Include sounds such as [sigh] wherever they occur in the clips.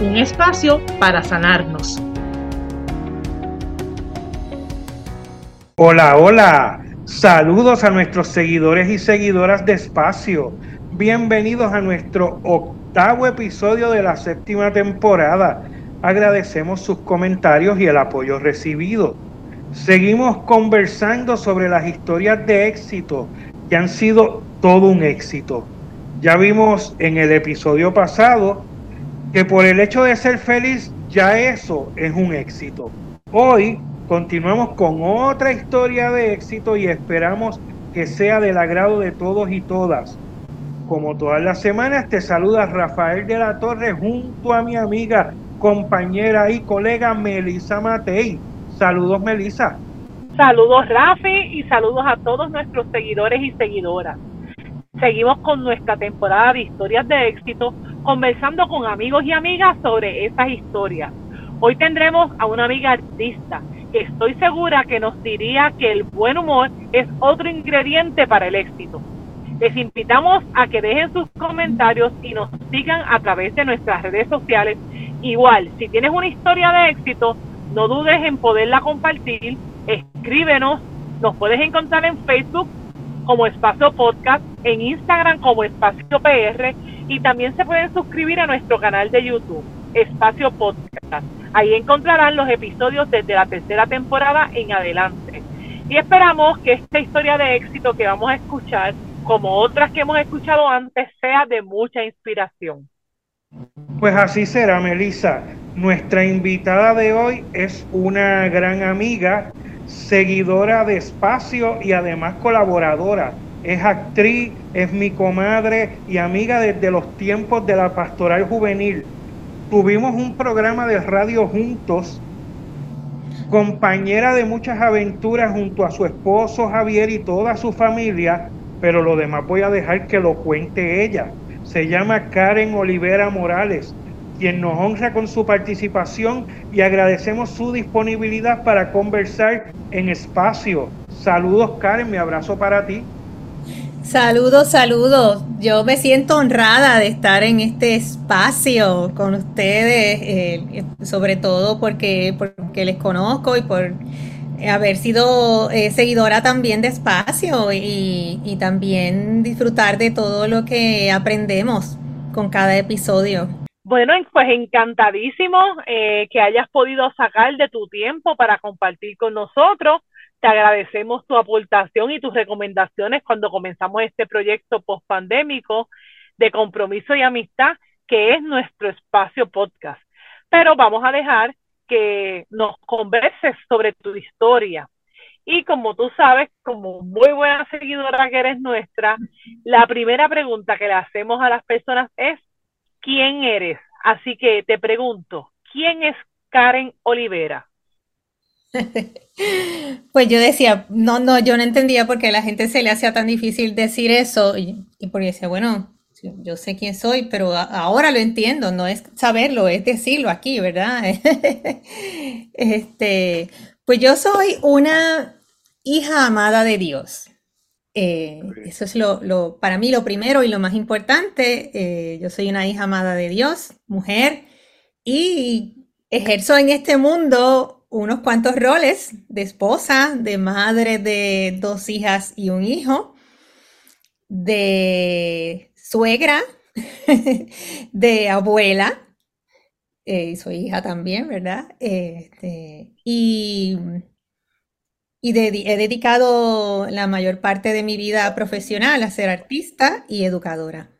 Un espacio para sanarnos. Hola, hola. Saludos a nuestros seguidores y seguidoras de Espacio. Bienvenidos a nuestro octavo episodio de la séptima temporada. Agradecemos sus comentarios y el apoyo recibido. Seguimos conversando sobre las historias de éxito que han sido todo un éxito. Ya vimos en el episodio pasado que por el hecho de ser feliz ya eso es un éxito. Hoy Continuamos con otra historia de éxito y esperamos que sea del agrado de todos y todas. Como todas las semanas, te saluda Rafael de la Torre junto a mi amiga, compañera y colega Melisa Matei. Saludos, Melisa. Saludos, Rafi, y saludos a todos nuestros seguidores y seguidoras. Seguimos con nuestra temporada de historias de éxito, conversando con amigos y amigas sobre esas historias. Hoy tendremos a una amiga artista estoy segura que nos diría que el buen humor es otro ingrediente para el éxito. Les invitamos a que dejen sus comentarios y nos sigan a través de nuestras redes sociales. Igual, si tienes una historia de éxito, no dudes en poderla compartir, escríbenos, nos puedes encontrar en Facebook como Espacio Podcast, en Instagram como Espacio PR y también se pueden suscribir a nuestro canal de YouTube, Espacio Podcast. Ahí encontrarán los episodios desde la tercera temporada en adelante. Y esperamos que esta historia de éxito que vamos a escuchar, como otras que hemos escuchado antes, sea de mucha inspiración. Pues así será, Melissa. Nuestra invitada de hoy es una gran amiga, seguidora de espacio y además colaboradora. Es actriz, es mi comadre y amiga desde los tiempos de la pastoral juvenil tuvimos un programa de radio juntos, compañera de muchas aventuras junto a su esposo Javier y toda su familia, pero lo demás voy a dejar que lo cuente ella. Se llama Karen Olivera Morales, quien nos honra con su participación y agradecemos su disponibilidad para conversar en espacio. Saludos Karen, mi abrazo para ti. Saludos, saludos. Yo me siento honrada de estar en este espacio con ustedes, eh, sobre todo porque, porque les conozco y por haber sido eh, seguidora también de espacio y, y, también disfrutar de todo lo que aprendemos con cada episodio. Bueno, pues encantadísimo eh, que hayas podido sacar de tu tiempo para compartir con nosotros. Te agradecemos tu aportación y tus recomendaciones cuando comenzamos este proyecto post-pandémico de compromiso y amistad, que es nuestro espacio podcast. Pero vamos a dejar que nos converses sobre tu historia. Y como tú sabes, como muy buena seguidora que eres nuestra, la primera pregunta que le hacemos a las personas es, ¿quién eres? Así que te pregunto, ¿quién es Karen Olivera? [laughs] Pues yo decía, no, no, yo no entendía por qué a la gente se le hacía tan difícil decir eso y, porque decía, bueno, yo sé quién soy, pero ahora lo entiendo, no es saberlo, es decirlo aquí, ¿verdad? [laughs] este, pues yo soy una hija amada de Dios. Eh, eso es lo, para mí lo primero y lo más importante. Eh, yo soy una hija amada de Dios, mujer, y ejerzo en este mundo unos cuantos roles de esposa, de madre de dos hijas y un hijo, de suegra, [laughs] de abuela, eh, soy hija también, ¿verdad? Este, y y he dedicado la mayor parte de mi vida profesional a ser artista y educadora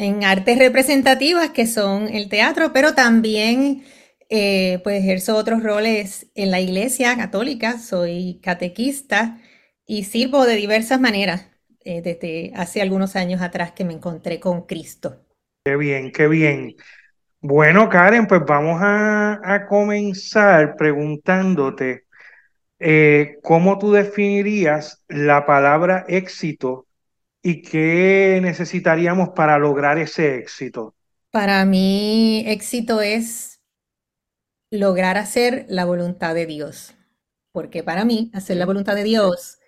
en artes representativas que son el teatro, pero también eh, pues ejerzo otros roles en la iglesia católica, soy catequista y sirvo de diversas maneras eh, desde hace algunos años atrás que me encontré con Cristo. Qué bien, qué bien. Bueno, Karen, pues vamos a, comenzar preguntándote eh, cómo tú definirías la palabra éxito y qué necesitaríamos para lograr ese éxito. Para mí, éxito es lograr hacer la voluntad de Dios, porque para mí, hacer la voluntad de Dios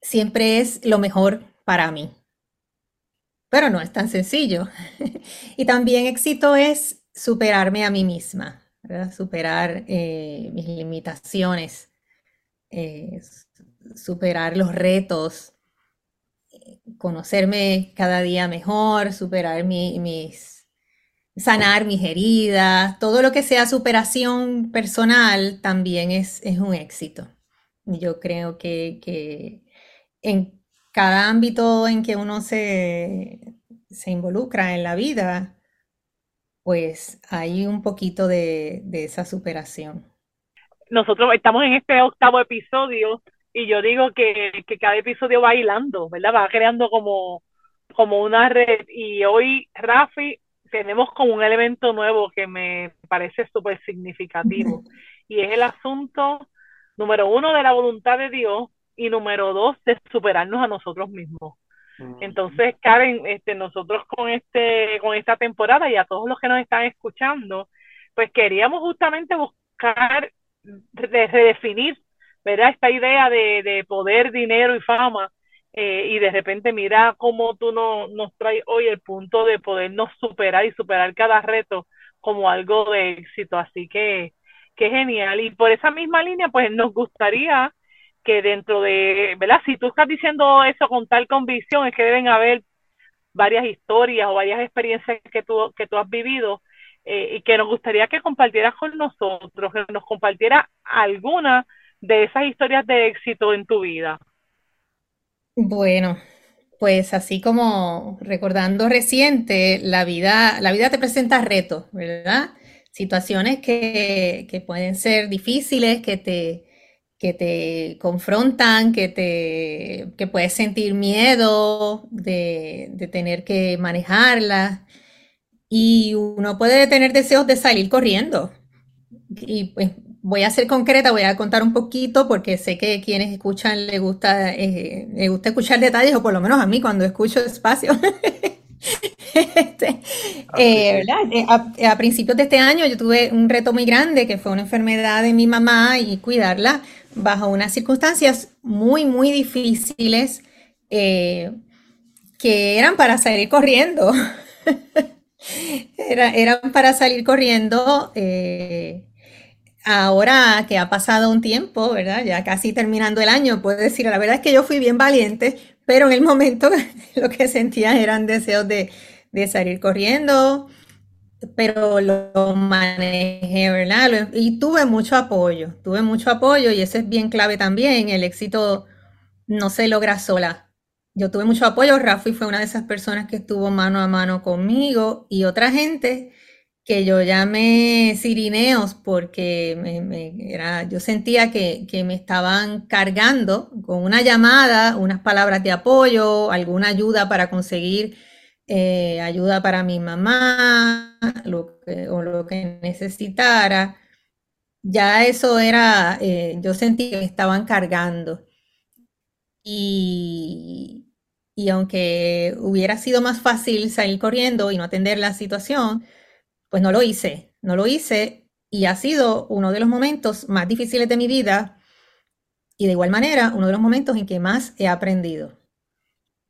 siempre es lo mejor para mí pero no es tan sencillo. [laughs] y también éxito es superarme a mí misma, superar eh, mis limitaciones, eh, superar los retos, conocerme cada día mejor, superar mis, sanar mis heridas, todo lo que sea superación personal también es, es un éxito. Yo creo que, que en cada ámbito en que uno se, involucra en la vida, pues hay un poquito de, esa superación. Nosotros estamos en este octavo episodio y yo digo que, cada episodio va hilando, ¿verdad? Va creando como, como una red y hoy, Rafi, tenemos como un elemento nuevo que me parece súper significativo y es el asunto número uno de la voluntad de Dios y número dos, de superarnos a nosotros mismos. Entonces, Karen, este, nosotros con este, con esta temporada y a todos los que nos están escuchando, pues queríamos justamente buscar de redefinir, ¿verdad? Esta idea de, de poder, dinero y fama, eh, y de repente mira cómo tú no, nos traes hoy el punto de podernos superar y superar cada reto como algo de éxito. Así que, qué genial. Y por esa misma línea, pues nos gustaría que dentro de, ¿verdad? Si tú estás diciendo eso con tal convicción, es que deben haber varias historias o varias experiencias que tú, que tú has vivido eh, y que nos gustaría que compartieras con nosotros, que nos compartiera alguna de esas historias de éxito en tu vida. Bueno, pues así como recordando reciente, la vida, la vida te presenta retos, ¿verdad? Situaciones que, que pueden ser difíciles, que te, que te confrontan, que, te, que puedes sentir miedo de, tener que manejarla y uno puede tener deseos de salir corriendo. Y pues voy a ser concreta, voy a contar un poquito porque sé que quienes escuchan les gusta, eh, gusta escuchar detalles, o por lo menos a mí cuando escucho espacio. [laughs] Este, eh, eh, a, principios de este año yo tuve un reto muy grande que fue una enfermedad de mi mamá y cuidarla bajo unas circunstancias muy, muy difíciles eh, que eran para salir corriendo. [laughs] eran para salir corriendo. ahora que ha pasado un tiempo, ¿verdad? Ya casi terminando el año, puedo decir, la verdad es que yo fui bien valiente, pero en el momento [laughs] lo que sentía eran deseos de, de salir corriendo, pero lo manejé, ¿verdad? Y tuve mucho apoyo, tuve mucho apoyo y eso es bien clave también, el éxito no se logra sola. Yo tuve mucho apoyo, Rafi fue una de esas personas que estuvo mano a mano conmigo y otra gente que yo llamé sirineos porque me, era, yo sentía que, que, me estaban cargando con una llamada, unas palabras de apoyo, alguna ayuda para conseguir eh, ayuda para mi mamá lo o lo que necesitara. Ya eso era, eh, yo sentí que me estaban cargando. Y, y aunque hubiera sido más fácil salir corriendo y no atender la situación, pues no lo hice, no lo hice y ha sido uno de los momentos más difíciles de mi vida y de igual manera uno de los momentos en que más he aprendido.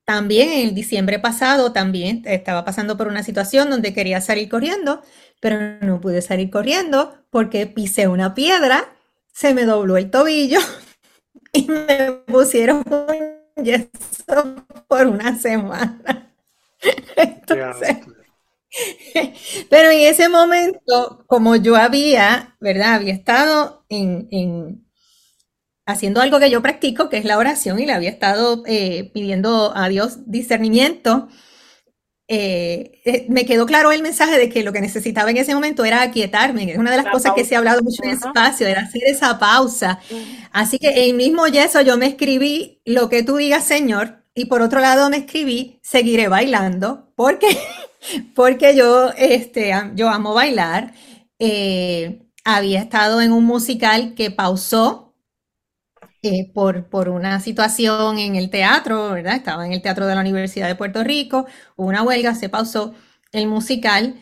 También en el diciembre pasado, también estaba pasando por una situación donde quería salir corriendo, pero no pude salir corriendo porque pisé una piedra, se me dobló el tobillo [laughs] y me pusieron un yeso por una semana. [laughs] pero en ese momento, como yo había, ¿verdad? Había estado en, haciendo algo que yo practico, que es la oración, y le había estado eh, pidiendo a Dios discernimiento. Eh, eh, me quedó claro el mensaje de que lo que necesitaba en ese momento era aquietarme, es una de las cosas que se ha hablado mucho en el espacio, era hacer esa pausa. Así que en mismo yeso yo me escribí lo que tú digas, Señor, y por otro lado me escribí, seguiré bailando, porque [laughs] porque yo, este, yo amo bailar. Eh, había estado en un musical que pausó eh, por, por, una situación en el teatro, ¿verdad? Estaba en el Teatro de la Universidad de Puerto Rico, hubo una huelga, se pausó el musical,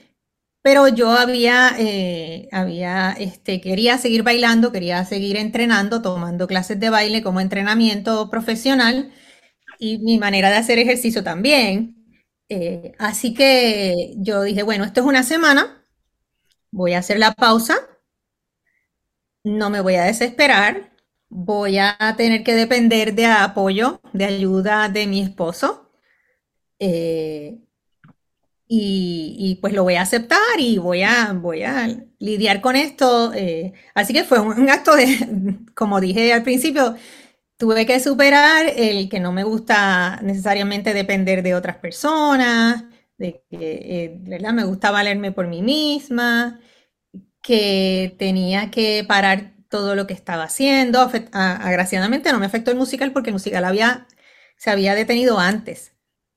pero yo había, eh, había, este, quería seguir bailando, quería seguir entrenando, tomando clases de baile como entrenamiento profesional y mi manera de hacer ejercicio también. Eh, así que yo dije, bueno, esto es una semana, voy a hacer la pausa, no me voy a desesperar, voy a tener que depender de apoyo, de ayuda de mi esposo. Eh, y, pues lo voy a aceptar y voy a, voy a lidiar con esto. Eh, así que fue un, acto de, [laughs] como dije al principio, tuve que superar el que no me gusta necesariamente depender de otras personas, de que, eh, ¿verdad? Me gusta valerme por mí misma, que tenía que parar todo lo que estaba haciendo. Agraciadamente no me afectó el musical porque el musical había, se había detenido antes.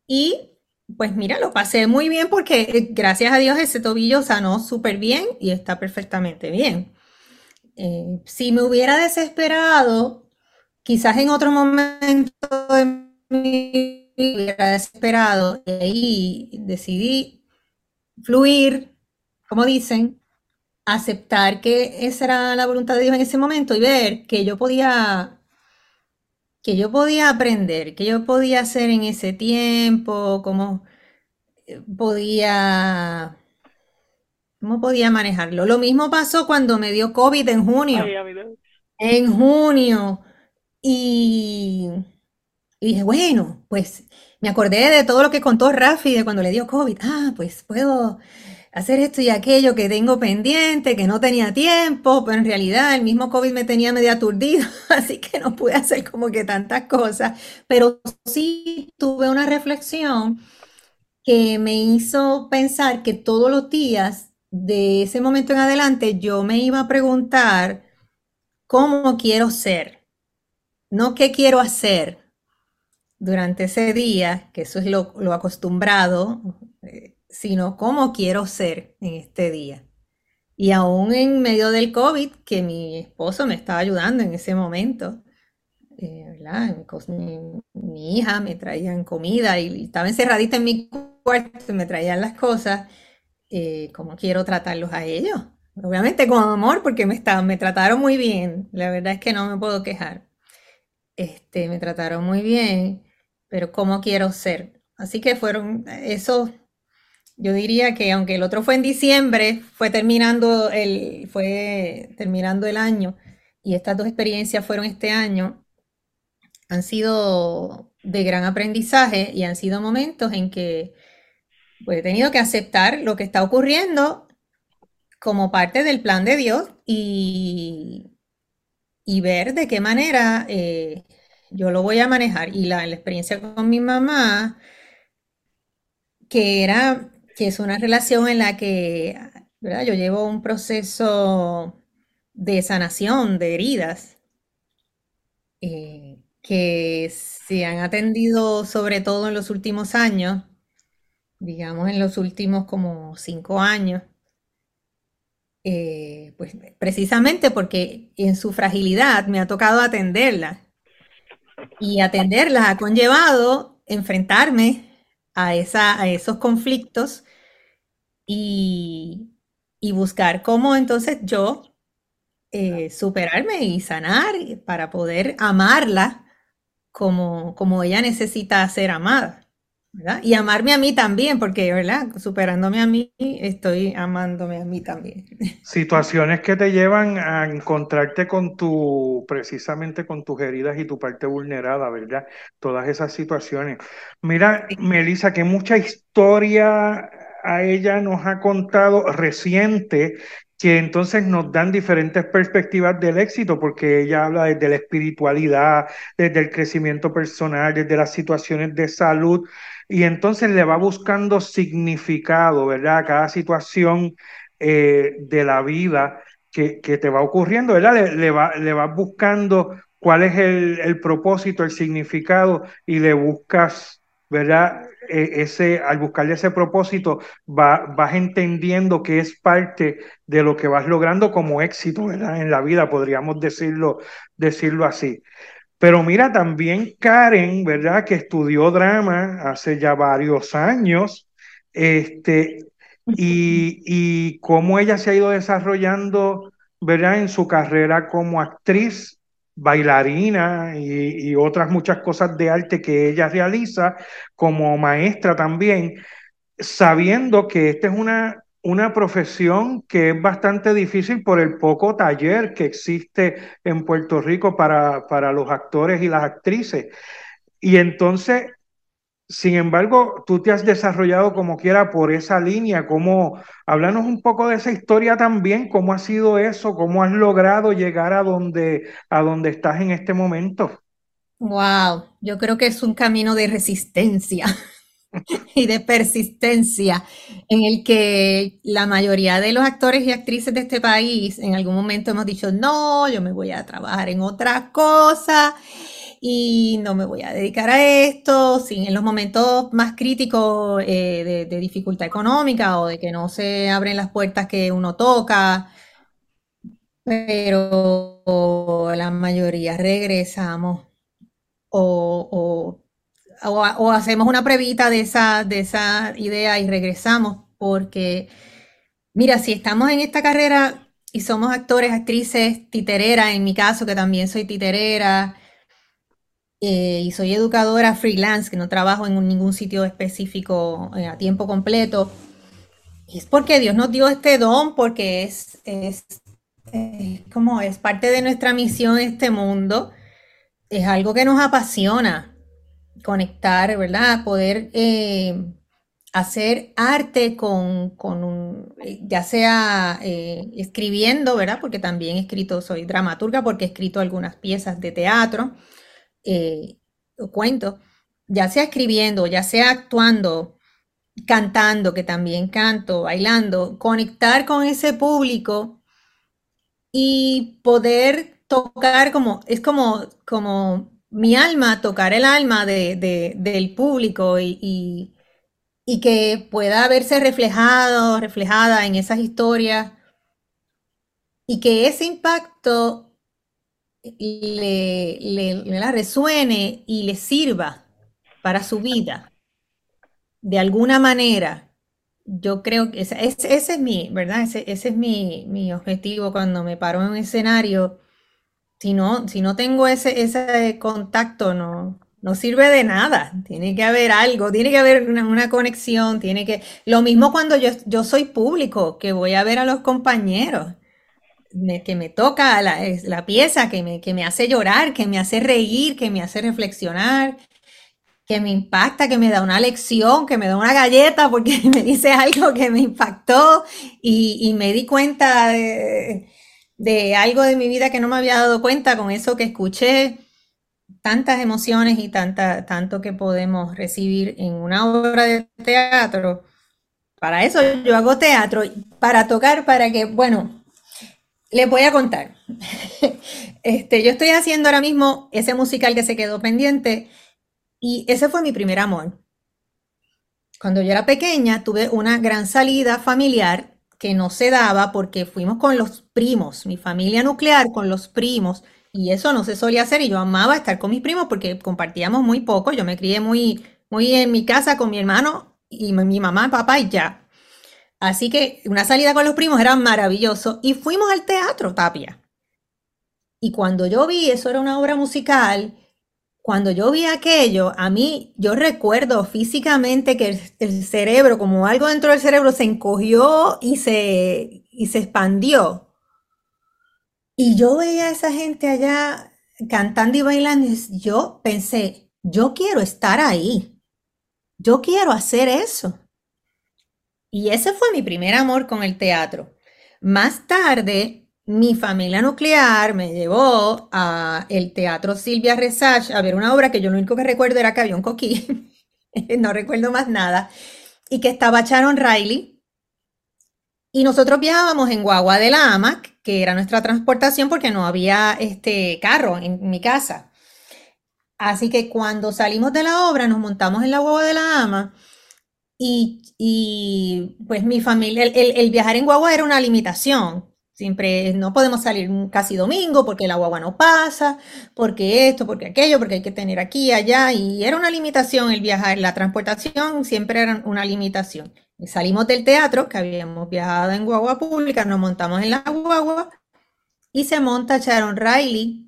Y pues mira, lo pasé muy bien porque eh, gracias a Dios ese tobillo sanó súper bien y está perfectamente bien. Eh, si me hubiera desesperado, quizás en otro momento de mi vida hubiera desesperado y ahí decidí fluir, como dicen, aceptar que esa era la voluntad de Dios en ese momento y ver que yo podía que yo podía aprender, que yo podía hacer en ese tiempo, cómo eh, podía, cómo podía manejarlo. Lo mismo pasó cuando me dio COVID en junio. en junio. Y, y, dije, bueno, pues me acordé de todo lo que contó Rafi de cuando le dio COVID. Ah, pues puedo hacer esto y aquello que tengo pendiente, que no tenía tiempo, pero en realidad el mismo COVID me tenía medio aturdido, [laughs] así que no pude hacer como que tantas cosas, pero sí tuve una reflexión que me hizo pensar que todos los días de ese momento en adelante yo me iba a preguntar cómo quiero ser, no qué quiero hacer durante ese día, que eso es lo, acostumbrado, eh, sino cómo quiero ser en este día. Y aún en medio del COVID, que mi esposo me estaba ayudando en ese momento, eh, Mi, hija me traían comida y, estaba encerradita en mi cuarto y me traían las cosas, eh, ¿cómo quiero tratarlos a ellos? Obviamente con amor, porque me, me trataron muy bien, la verdad es que no me puedo quejar. Este, me trataron muy bien, pero ¿cómo quiero ser? Así que fueron esos yo diría que aunque el otro fue en diciembre, fue terminando el, fue terminando el año y estas dos experiencias fueron este año, han sido de gran aprendizaje y han sido momentos en que pues, he tenido que aceptar lo que está ocurriendo como parte del plan de Dios y, y ver de qué manera eh, yo lo voy a manejar. Y la, la experiencia con mi mamá, que era que es una relación en la que ¿verdad? yo llevo un proceso de sanación de heridas eh, que se han atendido sobre todo en los últimos años, digamos en los últimos como cinco años, eh, pues precisamente porque en su fragilidad me ha tocado atenderla y atenderla ha conllevado enfrentarme a, esa, a esos conflictos y, buscar cómo entonces yo eh, superarme y sanar para poder amarla como, como ella necesita ser amada. Y amarme a mí también, porque, ¿verdad? Superándome a mí, estoy amándome a mí también. [laughs] Situaciones que te llevan a encontrarte con tu, precisamente con tus heridas y tu parte vulnerada, ¿verdad? Todas esas situaciones. Mira, Melissa, que mucha historia a ella nos ha contado reciente que entonces nos dan diferentes perspectivas del éxito, porque ella habla desde la espiritualidad, desde el crecimiento personal, desde las situaciones de salud, y entonces le va buscando significado, ¿verdad? A cada situación eh, de la vida que, te va ocurriendo, ¿verdad? Le, va, buscando cuál es el, el propósito, el significado, y le buscas ¿verdad? E, ese, al buscarle ese propósito, vas entendiendo que es parte de lo que vas logrando como éxito, ¿verdad? En la vida, podríamos decirlo, decirlo así. Pero mira, también Karen, ¿verdad? Que estudió drama hace ya varios años, este, y, y cómo ella se ha ido desarrollando, ¿verdad? En su carrera como actriz, bailarina y, otras muchas cosas de arte que ella realiza como maestra también, sabiendo que esta es una, una profesión que es bastante difícil por el poco taller que existe en Puerto Rico para, para los actores y las actrices. Y entonces sin embargo, tú te has desarrollado como quiera por esa línea, cómo, háblanos un poco de esa historia también, cómo ha sido eso, cómo has logrado llegar a donde, a donde estás en este momento. Wow, yo creo que es un camino de resistencia [laughs] y de persistencia en el que la mayoría de los actores y actrices de este país en algún momento hemos dicho, no, yo me voy a trabajar en otra cosa y no me voy a dedicar a esto, sin en los momentos más críticos eh, de, dificultad económica o de que no se abren las puertas que uno toca, pero la mayoría regresamos o, o, hacemos una previta de esa, de esa idea y regresamos porque, mira, si estamos en esta carrera y somos actores, actrices, titerera, en mi caso que también soy titerera, eh, y soy educadora freelance, que no trabajo en ningún sitio específico eh, a tiempo completo, es porque Dios nos dio este don, porque es, es, como es parte de nuestra misión en este mundo, es algo que nos apasiona, conectar, ¿verdad? Poder eh, hacer arte con, con un, ya sea escribiendo, ¿verdad? Porque también he escrito, soy dramaturga porque he escrito algunas piezas de teatro eh, cuento, ya sea escribiendo, ya sea actuando, cantando, que también canto, bailando, conectar con ese público y poder tocar como, es como, como mi alma, tocar el alma del público y, y, que pueda verse reflejado, reflejada en esas historias y que ese impacto le, le, resuene y le sirva para su vida de alguna manera. Yo creo que ese, ese, es mi, ¿verdad? Ese, ese es mi, mi, objetivo cuando me paro en un escenario. Si no, si no tengo ese, ese contacto, no, no sirve de nada. Tiene que haber algo, tiene que haber una, una, conexión, tiene que... Lo mismo cuando yo, yo soy público, que voy a ver a los compañeros que me toca la, la pieza, que me, que me hace llorar, que me hace reír, que me hace reflexionar, que me impacta, que me da una lección, que me da una galleta porque [laughs] me dice algo que me impactó y, y me di cuenta de, de, algo de mi vida que no me había dado cuenta con eso que escuché. Tantas emociones y tanta, tanto que podemos recibir en una obra de teatro. Para eso yo hago teatro, para tocar, para que, bueno, les voy a contar. [laughs] Este, yo estoy haciendo ahora mismo ese musical que se quedó pendiente y ese fue mi primer amor. Cuando yo era pequeña tuve una gran salida familiar que no se daba porque fuimos con los primos, mi familia nuclear con los primos y eso no se solía hacer y yo amaba estar con mis primos porque compartíamos muy poco, yo me crié muy muy en mi casa con mi hermano y mi mamá, papá y ya. Así que una salida con los primos era maravilloso y fuimos al teatro Tapia. Y cuando yo vi, eso era una obra musical, cuando yo vi aquello, a mí yo recuerdo físicamente que el, cerebro, como algo dentro del cerebro, se encogió y se, y se expandió. Y yo veía a esa gente allá cantando y bailando yo pensé, yo quiero estar ahí, yo quiero hacer eso. Y ese fue mi primer amor con el teatro. Más tarde, mi familia nuclear me llevó a el Teatro Silvia Resach a ver una obra que yo lo único que recuerdo era que había un coquí, [laughs] no recuerdo más nada, y que estaba Sharon Riley. Y nosotros viajábamos en guagua de la AMAC, que era nuestra transportación porque no había este carro en mi casa. Así que cuando salimos de la obra, nos montamos en la guagua de la ama y, pues mi familia, el, viajar en guagua era una limitación. Siempre no podemos salir casi domingo porque la guagua no pasa, porque esto, porque aquello, porque hay que tener aquí, allá. Y era una limitación el viajar. La transportación siempre era una limitación. salimos del teatro, que habíamos viajado en guagua pública, nos montamos en la guagua y se monta Sharon Riley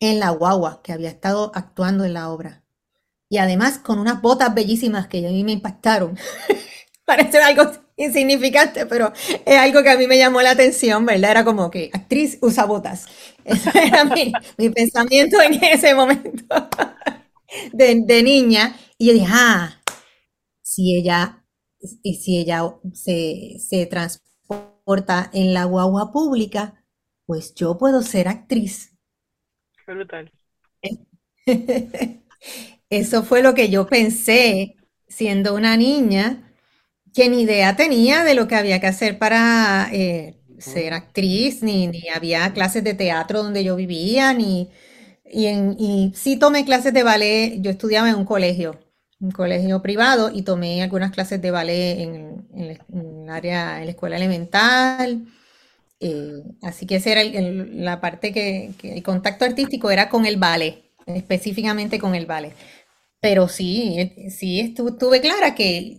en la guagua que había estado actuando en la obra. Y además con unas botas bellísimas que a mí me impactaron. [laughs] Parece algo insignificante, pero es algo que a mí me llamó la atención, ¿verdad? Era como que actriz usa botas. [laughs] Ese era mi, pensamiento en ese momento [laughs] de, niña. Y yo dije, ah, si ella, si ella se, se transporta en la guagua pública, pues yo puedo ser actriz. Brutal. Eso fue lo que yo pensé siendo una niña, que ni idea tenía de lo que había que hacer para eh, ser actriz, ni, ni, había clases de teatro donde yo vivía, ni... Y, en, y sí tomé clases de ballet, yo estudiaba en un colegio, un colegio privado, y tomé algunas clases de ballet en, el área, en la escuela elemental, eh, así que esa era la parte que, el contacto artístico era con el ballet, específicamente con el ballet. Pero sí, eh, sí estuve clara que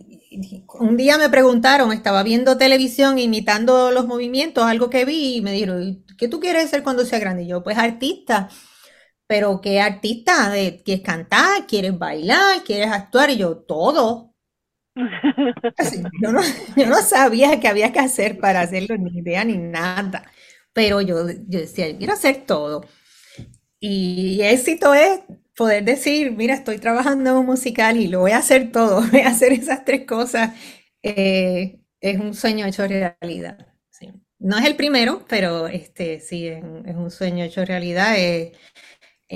un día me preguntaron, estaba viendo televisión imitando los movimientos, algo que vi, y me dijeron, ¿qué tú quieres ser cuando seas grande? Y yo, pues artista. Pero ¿qué artista? ¿Quieres cantar? ¿Quieres bailar? ¿Quieres actuar? Y yo, todo. [laughs] Yo no, yo no sabía qué había que hacer para hacerlo, ni idea ni nada. Pero yo, yo decía, quiero hacer todo. Y éxito es poder decir, mira, estoy trabajando en un musical y lo voy a hacer todo, [laughs] voy a hacer esas tres cosas. Eh, es un sueño hecho realidad. No es el primero, pero este sí, es, un sueño hecho realidad. Es,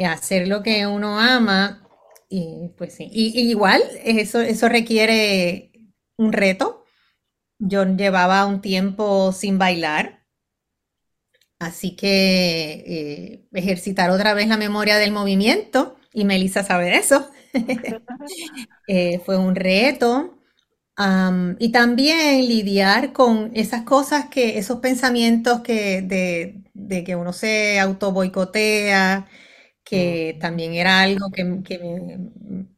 hacer lo que uno ama y pues sí, y, igual eso, eso requiere un reto. Yo llevaba un tiempo sin bailar, así que eh, ejercitar otra vez la memoria del movimiento, y Melissa sabe eso, [laughs] [laughs] eh, fue un reto. y también lidiar con esas cosas que, esos pensamientos que de, de que uno se auto boicotea, que también era algo que,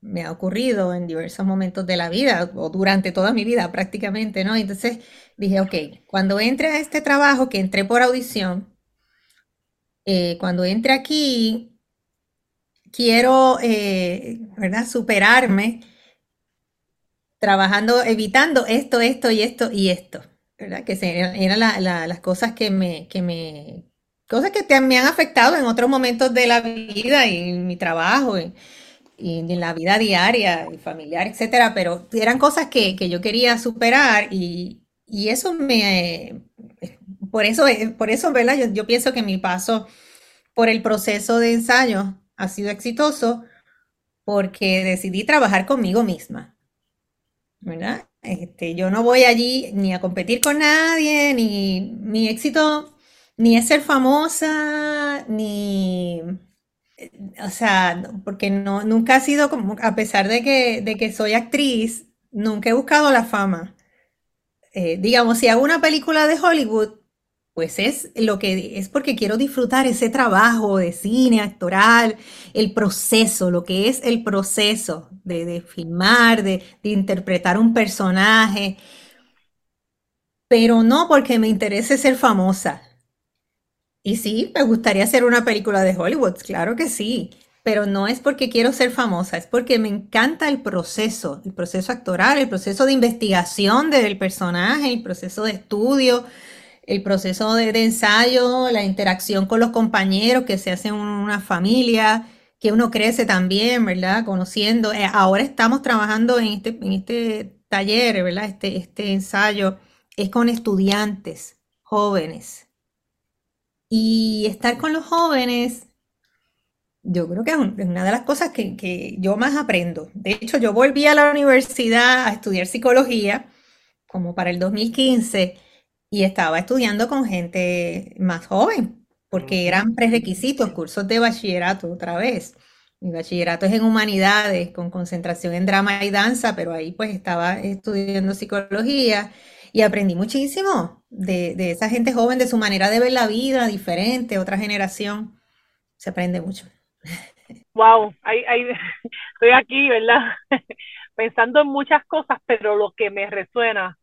me, ha ocurrido en diversos momentos de la vida, o durante toda mi vida prácticamente, ¿no? Entonces dije, ok, cuando entre a este trabajo, que entré por audición, eh, cuando entre aquí, quiero, eh, ¿verdad?, superarme trabajando, evitando esto, esto y esto y esto, ¿verdad? Que eran las cosas que me, que me, cosas que me han afectado en otros momentos de la vida y en mi trabajo y, en la vida diaria y familiar, etcétera, pero eran cosas que, yo quería superar y, eso me, por eso, por eso, ¿verdad? Yo, yo, pienso que mi paso por el proceso de ensayo ha sido exitoso porque decidí trabajar conmigo misma, ¿verdad? Este, yo no voy allí ni a competir con nadie, ni mi éxito ni es ser famosa, ni, o sea, porque no, nunca ha sido como, a pesar de que, de que soy actriz, nunca he buscado la fama. Eh, digamos, si hago una película de Hollywood, pues es lo que es porque quiero disfrutar ese trabajo de cine actoral, el proceso, lo que es el proceso de, filmar, de, de, interpretar un personaje, pero no porque me interese ser famosa. Y sí, me gustaría hacer una película de Hollywood, claro que sí, pero no es porque quiero ser famosa, es porque me encanta el proceso, el proceso actoral, el proceso de investigación del personaje, el proceso de estudio, el proceso de, ensayo, la interacción con los compañeros que se hacen una familia, que uno crece también, ¿verdad? Conociendo. Eh, ahora estamos trabajando en este, en este taller, ¿verdad? Este, este ensayo es con estudiantes jóvenes y estar con los jóvenes, yo creo que es una de las cosas que, yo más aprendo. De hecho, yo volví a la universidad a estudiar psicología como para el 2015 y estaba estudiando con gente más joven, porque eran prerequisitos, cursos de bachillerato otra vez. Mi bachillerato es en humanidades, con concentración en drama y danza, pero ahí pues estaba estudiando psicología y aprendí muchísimo de, de esa gente joven, de su manera de ver la vida diferente, otra generación. Se aprende mucho. [laughs] Wow, estoy aquí, ¿verdad? [laughs] Pensando en muchas cosas, pero lo que me resuena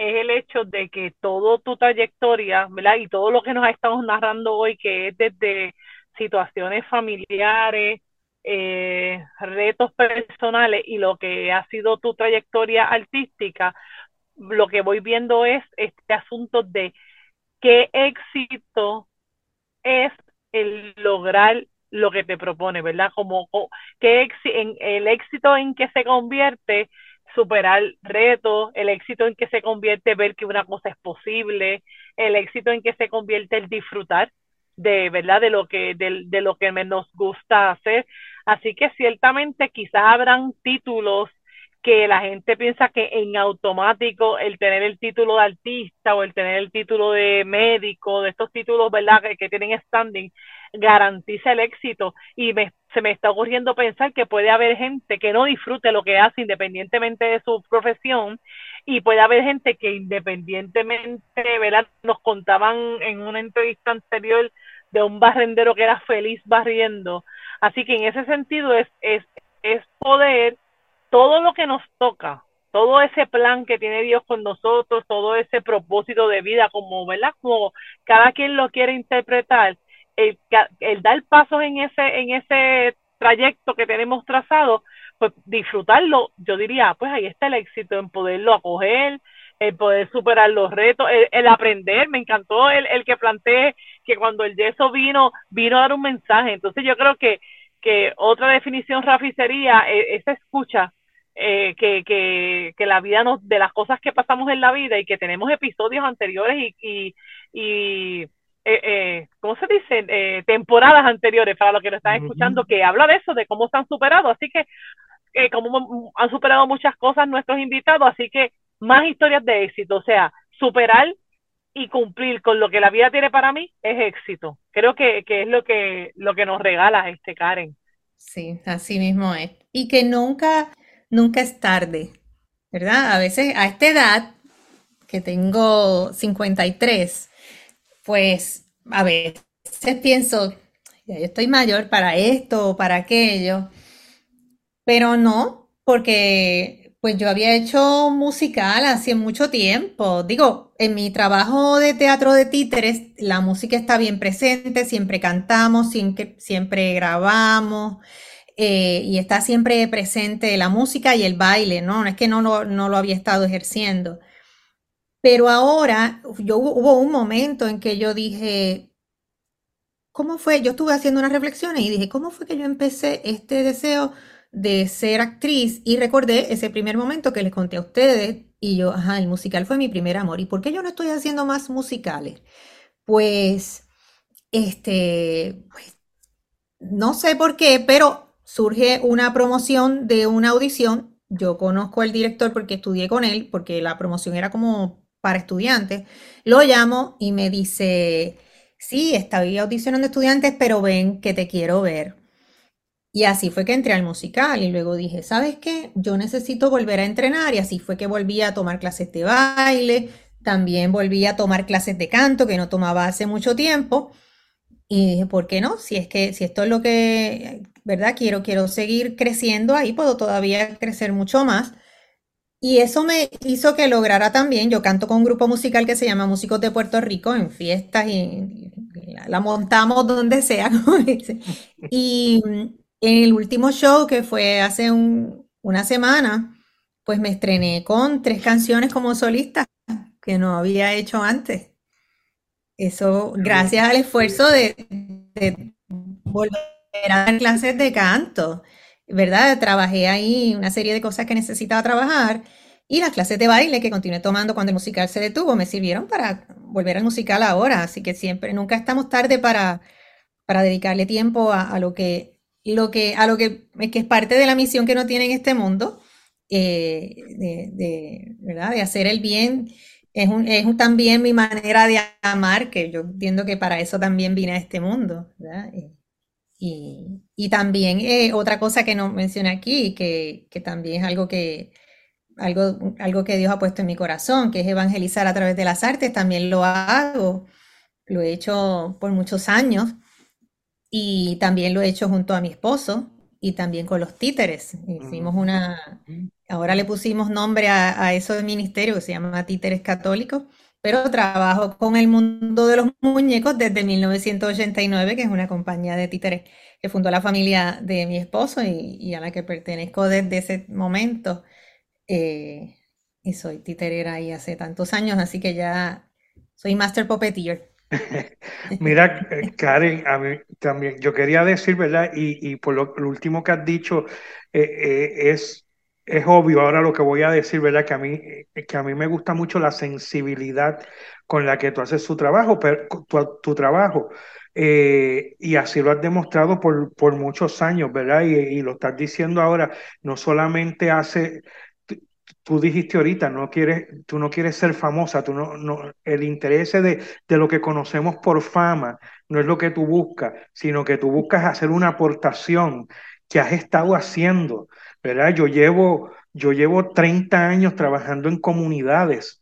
es el hecho de que toda tu trayectoria, ¿verdad? Y todo lo que nos estamos narrando hoy, que es desde situaciones familiares, eh, retos personales y lo que ha sido tu trayectoria artística, lo que voy viendo es este asunto de qué éxito es el lograr lo que te propone, ¿verdad? Como que en, el éxito en que se convierte superar retos, el éxito en que se convierte ver que una cosa es posible, el éxito en que se convierte el disfrutar de verdad de lo que de, de lo que nos gusta hacer así que ciertamente quizás habrán títulos que la gente piensa que en automático el tener el título de artista o el tener el título de médico, de estos títulos, ¿verdad?, que, que tienen standing, garantiza el éxito. Y me, se me está ocurriendo pensar que puede haber gente que no disfrute lo que hace independientemente de su profesión y puede haber gente que independientemente, ¿verdad?, nos contaban en una entrevista anterior de un barrendero que era feliz barriendo. Así que en ese sentido es, es, es poder todo lo que nos toca, todo ese plan que tiene Dios con nosotros, todo ese propósito de vida, como, ¿verdad? Como cada quien lo quiere interpretar, el, el dar pasos en ese, en ese trayecto que tenemos trazado, pues disfrutarlo, yo diría, pues ahí está el éxito en poderlo acoger, el poder superar los retos, el, aprender, me encantó el, el que planteé que cuando el yeso vino, vino a dar un mensaje, entonces yo creo que, que otra definición, Rafi, sería eh, esa escucha eh, que, que, que, la vida nos, de las cosas que pasamos en la vida y que tenemos episodios anteriores y, y, y eh, eh, ¿cómo se dice? Eh, temporadas anteriores para los que nos están escuchando que habla de eso, de cómo se han superado. Así que, eh, como han superado muchas cosas nuestros invitados, así que más historias de éxito, o sea, superar y cumplir con lo que la vida tiene para mí es éxito. Creo que, que es lo que, lo que nos regala este Karen. Sí, así mismo es. Y que nunca, nunca es tarde, ¿verdad? A veces a esta edad, que tengo 53, pues a veces pienso, ya yo estoy mayor para esto o para aquello, pero no, porque pues yo había hecho musical hace mucho tiempo. Digo, en mi trabajo de teatro de títeres, la música está bien presente, siempre cantamos, siempre, siempre grabamos. Eh, y está siempre presente la música y el baile, ¿no? No es que no, no, lo había estado ejerciendo. Pero ahora, yo hubo un momento en que yo dije, ¿cómo fue? Yo estuve haciendo unas reflexiones y dije, ¿cómo fue que yo empecé este deseo de ser actriz? Y recordé ese primer momento que les conté a ustedes y yo, ajá, el musical fue mi primer amor. ¿Y por qué yo no estoy haciendo más musicales? Pues, este, pues, no sé por qué, pero surge una promoción de una audición. Yo conozco al director porque estudié con él, porque la promoción era como para estudiantes. Lo llamo y me dice, sí, estaba audicionando estudiantes, pero ven que te quiero ver. Y así fue que entré al musical y luego dije, ¿sabes qué? Yo necesito volver a entrenar y así fue que volví a tomar clases de baile, también volví a tomar clases de canto que no tomaba hace mucho tiempo. Y dije, ¿por qué no? Si es que, si esto es lo que, ¿verdad? Quiero, quiero seguir creciendo ahí, puedo todavía crecer mucho más. Y eso me hizo que lograra también, yo canto con un grupo musical que se llama Músicos de Puerto Rico en fiestas y, la, montamos donde sea, [laughs] Y en el último show que fue hace una semana, pues me estrené con tres canciones como solista que no había hecho antes. Eso gracias al esfuerzo de, volver a dar clases de canto, ¿verdad? Trabajé ahí una serie de cosas que necesitaba trabajar y las clases de baile que continué tomando cuando el musical se detuvo me sirvieron para volver al musical ahora. Así que siempre, nunca estamos tarde para, para dedicarle tiempo a, lo que, lo que, a lo que, que es parte de la misión que uno tiene en este mundo, eh, de, de hacer el bien es, un, es también mi manera de amar, que yo entiendo que para eso también vine a este mundo. Y, también eh, otra cosa que no mencioné aquí, que, que también es algo que, algo, algo que Dios ha puesto en mi corazón, que es evangelizar a través de las artes, también lo hago, lo he hecho por muchos años y también lo he hecho junto a mi esposo y también con los títeres. Hicimos una, ahora le pusimos nombre a, a eso del ministerio que se llama Títeres Católicos, pero trabajo con el mundo de los muñecos desde 1989, que es una compañía de títeres que fundó la familia de mi esposo y, a la que pertenezco desde ese momento. Eh, y soy títerera ahí hace tantos años, así que ya soy master puppeteer. [laughs] Mira, eh, Karen, a mí también, yo quería decir, ¿verdad? Y, por lo, último que has dicho, eh, es es obvio ahora lo que voy a decir, ¿verdad? Que a mí, que a mí me gusta mucho la sensibilidad con la que tú haces tu trabajo, tu, trabajo. Eh, y así lo has demostrado por, por muchos años, ¿verdad? Y, lo estás diciendo ahora, no solamente hace, tú dijiste ahorita, no quieres, tú no quieres ser famosa, tú no, no, el interés de, de lo que conocemos por fama no es lo que tú buscas, sino que tú buscas hacer una aportación que has estado haciendo. ¿Verdad? Yo llevo, yo llevo 30 años trabajando en comunidades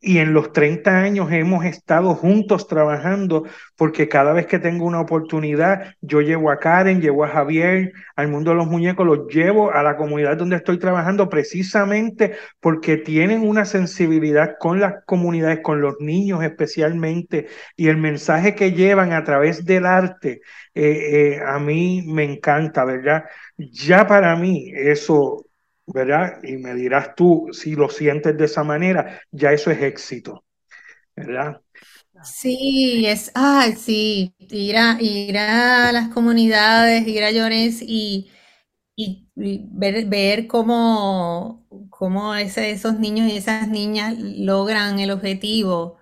y en los 30 años hemos estado juntos trabajando porque cada vez que tengo una oportunidad, yo llevo a Karen, llevo a Javier, al mundo de los muñecos, los llevo a la comunidad donde estoy trabajando precisamente porque tienen una sensibilidad con las comunidades, con los niños especialmente, y el mensaje que llevan a través del arte, eh, eh, a mí me encanta, ¿verdad? Ya para mí eso ¿verdad? Y me dirás tú si lo sientes de esa manera, ya eso es éxito, ¿verdad? Sí, es, ah, sí, ir a, ir a las comunidades, ir a Llores y, y, ver, ver cómo, cómo esos niños y esas niñas logran el objetivo.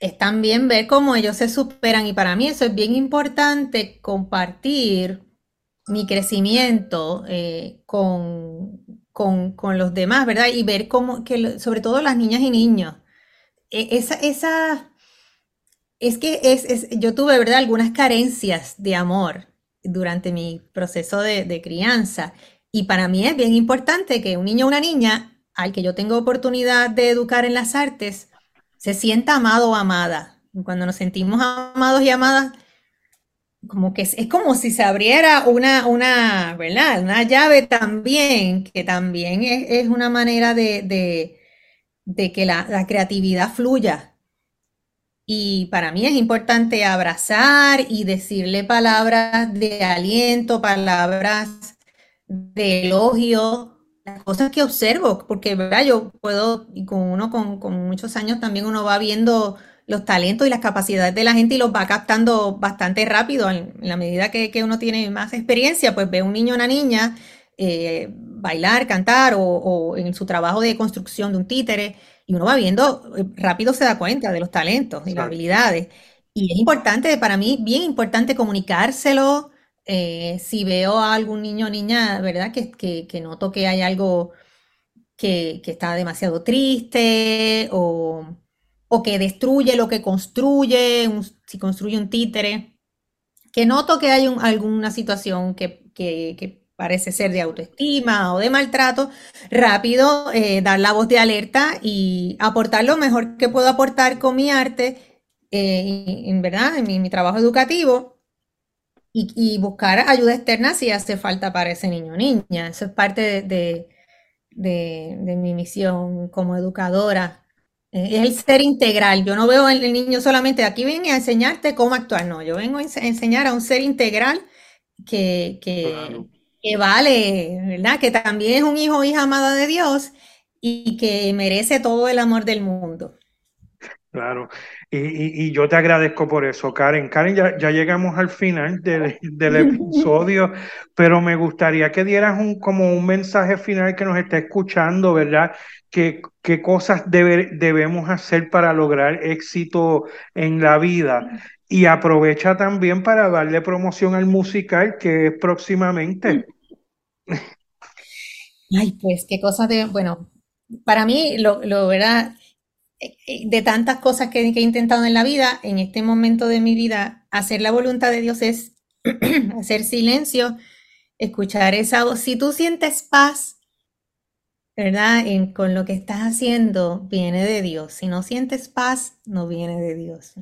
Es también ver cómo ellos se superan y para mí eso es bien importante compartir mi crecimiento eh, con, con, los demás, ¿verdad? Y ver cómo, que sobre todo las niñas y niños, e, esa, esa, es que es, yo tuve, ¿verdad? Algunas carencias de amor durante mi proceso de, crianza. Y para mí es bien importante que un niño o una niña al que yo tengo oportunidad de educar en las artes se sienta amado o amada. Cuando nos sentimos amados y amadas, como que es, como si se abriera una, una, ¿verdad? Una llave también, que también es, una manera de, que la, creatividad fluya. Y para mí es importante abrazar y decirle palabras de aliento, palabras de elogio, las cosas que observo, porque ¿verdad? yo puedo, y con uno con, con muchos años también uno va viendo los talentos y las capacidades de la gente y los va captando bastante rápido. En, la medida que, uno tiene más experiencia, pues ve un niño o una niña eh, bailar, cantar o, en su trabajo de construcción de un títere y uno va viendo, eh, rápido se da cuenta de los talentos y las habilidades. Y es importante, para mí, bien importante comunicárselo. Eh, si veo a algún niño o niña, ¿verdad? Que, que, noto que hay algo que, que está demasiado triste o o que destruye lo que construye, si construye un títere, que noto que hay alguna situación que, parece ser de autoestima o de maltrato, rápido eh, dar la voz de alerta y aportar lo mejor que puedo aportar con mi arte, eh, en verdad, en mi, trabajo educativo. Y, buscar ayuda externa si hace falta para ese niño o niña. Eso es parte de mi misión como educadora es el ser integral. Yo no veo al niño solamente aquí viene a enseñarte cómo actuar. No, yo vengo a enseñar a un ser integral que, que, vale, ¿verdad? Que también es un hijo o hija amada de Dios y que merece todo el amor del mundo. Claro, y, yo te agradezco por eso, Karen. Karen, ya, ya llegamos al final del, del, [laughs] episodio, pero me gustaría que dieras un, como un mensaje final que nos esté escuchando, ¿verdad? ¿Qué, qué cosas debemos hacer para lograr éxito en la vida? Y aprovecha también para darle promoción al musical que es próximamente. Ay, pues qué cosas de, bueno, para mí lo, lo ¿verdad? Eh, eh, de tantas cosas que, he intentado en la vida, en este momento de mi vida, hacer la voluntad de Dios es [clears throat] hacer silencio, escuchar esa voz. Si tú sientes paz, ¿verdad? con lo que estás haciendo, viene de Dios. Si no sientes paz, no viene de Dios.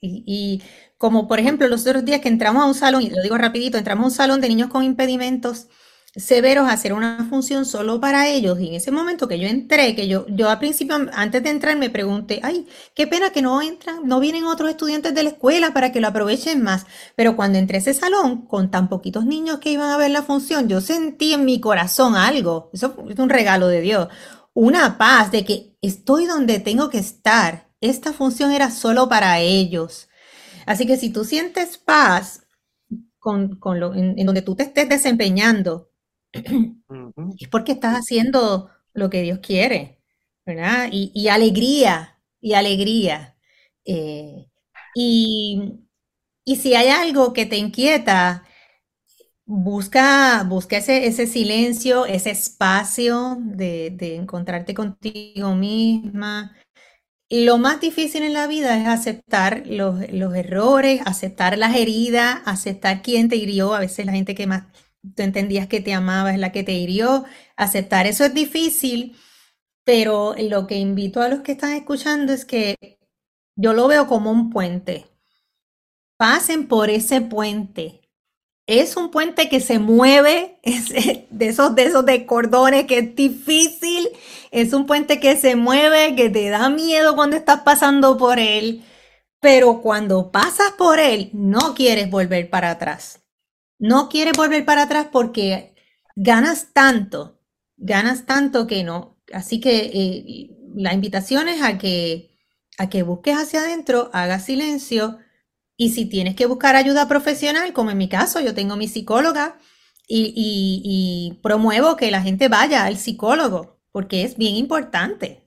Y, y, como por ejemplo los otros días que entramos a un salón, y lo digo rapidito, entramos a un salón de niños con impedimentos severos a hacer una función solo para ellos. Y en ese momento que yo entré, que yo, yo al principio, antes de entrar, me pregunté, ay, qué pena que no entran, no vienen otros estudiantes de la escuela para que lo aprovechen más. Pero cuando entré a ese salón, con tan poquitos niños que iban a ver la función, yo sentí en mi corazón algo, eso es un regalo de Dios, una paz de que estoy donde tengo que estar. Esta función era solo para ellos. Así que si tú sientes paz con, lo, en donde tú te estés desempeñando, es porque estás haciendo lo que Dios quiere, ¿verdad? Y, alegría, y alegría. Eh, y, si hay algo que te inquieta, busca, busca ese, ese silencio, ese espacio de, encontrarte contigo misma. Lo más difícil en la vida es aceptar los, los errores, aceptar las heridas, aceptar quién te hirió. A veces la gente que más tú entendías que te amaba es la que te hirió. Aceptar eso es difícil, pero lo que invito a los que están escuchando es que yo lo veo como un puente. Pasen por ese puente. Es un puente que se mueve, [laughs] es de esos de esos de cordones que es difícil. Es un puente que se mueve, que te da miedo cuando estás pasando por él. Pero cuando pasas por él, no quieres volver para atrás no quieres volver para atrás porque ganas tanto, ganas tanto que no. Así que eh, la invitación es a que, a que busques hacia adentro, hagas silencio y si tienes que buscar ayuda profesional, como en mi caso, yo tengo mi psicóloga y, promuevo que la gente vaya al psicólogo porque es bien importante.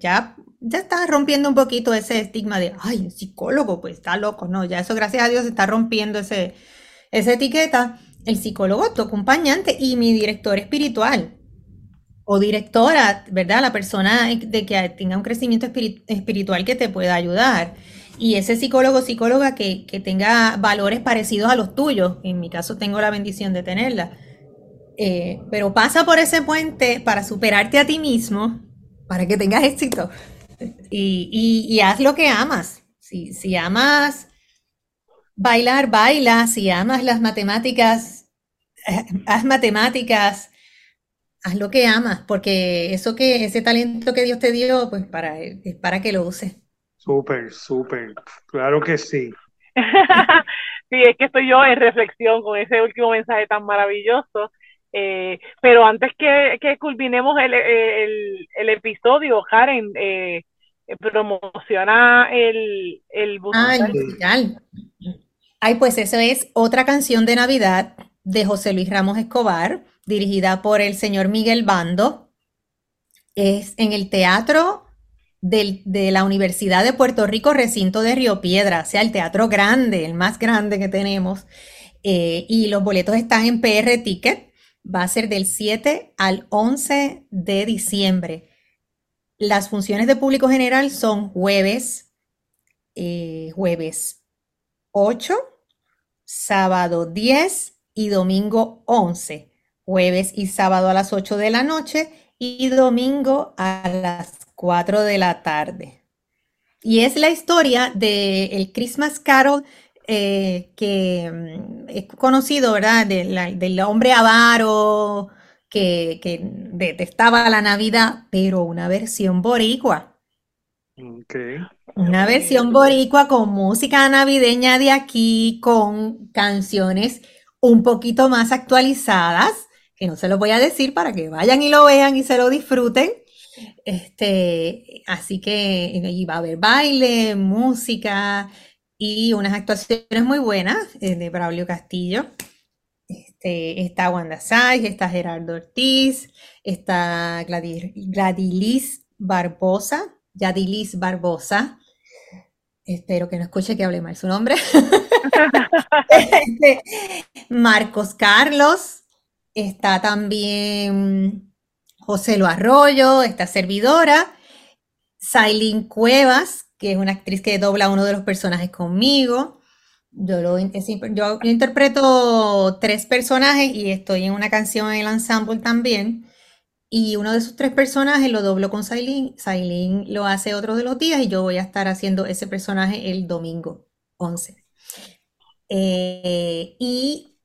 Ya, ya está rompiendo un poquito ese estigma de, ay, un psicólogo, pues está loco. No, ya eso gracias a Dios está rompiendo ese, esa etiqueta, el psicólogo, tu acompañante y mi director espiritual o directora, ¿verdad? La persona de que tenga un crecimiento espiritual que te pueda ayudar. Y ese psicólogo, psicóloga que, tenga valores parecidos a los tuyos. En mi caso tengo la bendición de tenerla. Eh, pero pasa por ese puente para superarte a ti mismo, para que tengas éxito. Y, haz lo que amas. Si, si amas Bailar, baila, si amas las matemáticas, eh, haz matemáticas, haz lo que amas, porque eso que, ese talento que Dios te dio, pues para, es para que lo uses. Súper, súper, claro que sí. [laughs] sí, es que estoy yo en reflexión con ese último mensaje tan maravilloso. Eh, pero antes que, que culminemos el, el, el episodio, Karen, eh, promociona el, el Ay, Ay, pues eso es otra canción de Navidad de José Luis Ramos Escobar, dirigida por el señor Miguel Bando. Es en el Teatro de la Universidad de Puerto Rico, recinto de Río Piedra, o sea, el teatro grande, el más grande que tenemos. Eh, y los boletos están en PR Ticket. Va a ser del 7 al 11 de diciembre. Las funciones de público general son jueves, eh, jueves 8, sábado 10 y domingo 11. Jueves y sábado a las 8 de la noche y domingo a las 4 de la tarde. Y es la historia del Christmas Carol eh, que mm, es conocido, ¿verdad? del hombre avaro que, que, detestaba la Navidad, pero una versión boricua. Okay. Una versión boricua con música navideña de aquí, con canciones un poquito más actualizadas, que no se lo voy a decir para que vayan y lo vean y se lo disfruten. Este, así que iba a haber baile, música y unas actuaciones muy buenas eh, de Braulio Castillo. Este, está Wanda Sáez, está Gerardo Ortiz, está Gladilis Barbosa, Yadilis Barbosa, espero que no escuche que hable mal su nombre, [laughs] este, Marcos Carlos, está también José Lo Arroyo, esta servidora, Sailin Cuevas, que es una actriz que dobla uno de los personajes conmigo, Yo, lo, yo interpreto tres personajes y estoy en una canción en el ensemble también. Y uno de esos tres personajes lo doblo con Sailin. Sailin lo hace otro de los días y yo voy a estar haciendo ese personaje el domingo 11. Eh, y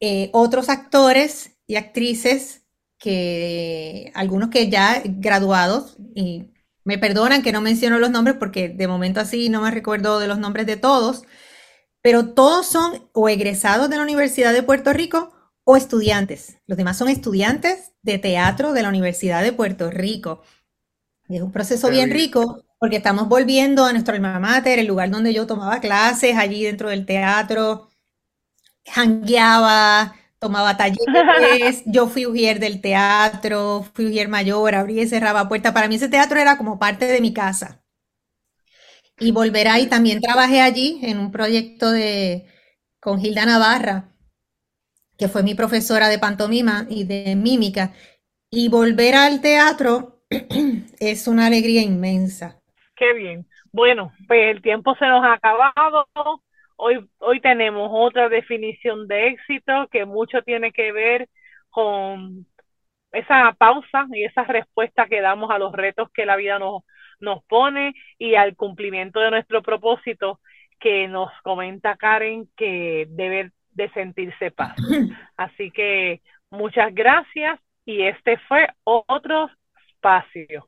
eh, otros actores y actrices que algunos que ya graduados y me perdonan que no menciono los nombres porque de momento así no me recuerdo de los nombres de todos, pero todos son o egresados de la Universidad de Puerto Rico o estudiantes. Los demás son estudiantes de teatro de la Universidad de Puerto Rico. es un proceso bien rico porque estamos volviendo a nuestro alma mater, el lugar donde yo tomaba clases, allí dentro del teatro, jangueaba, tomaba talleres, [laughs] yo fui ujier del teatro, fui ujier mayor, abrí y cerraba puertas. Para mí ese teatro era como parte de mi casa. Y volver ahí, también trabajé allí en un proyecto de, con Gilda Navarra, fue mi profesora de pantomima y de mímica. Y volver al teatro [clears throat] es una alegría inmensa. Qué bien. Bueno, pues el tiempo se nos ha acabado. Hoy, hoy tenemos otra definición de éxito que mucho tiene que ver con esa pausa y esa respuesta que damos a los retos que la vida nos, nos pone y al cumplimiento de nuestro propósito que nos comenta Karen que debe de sentirse paz. [laughs] Así que muchas gracias y este fue otro espacio.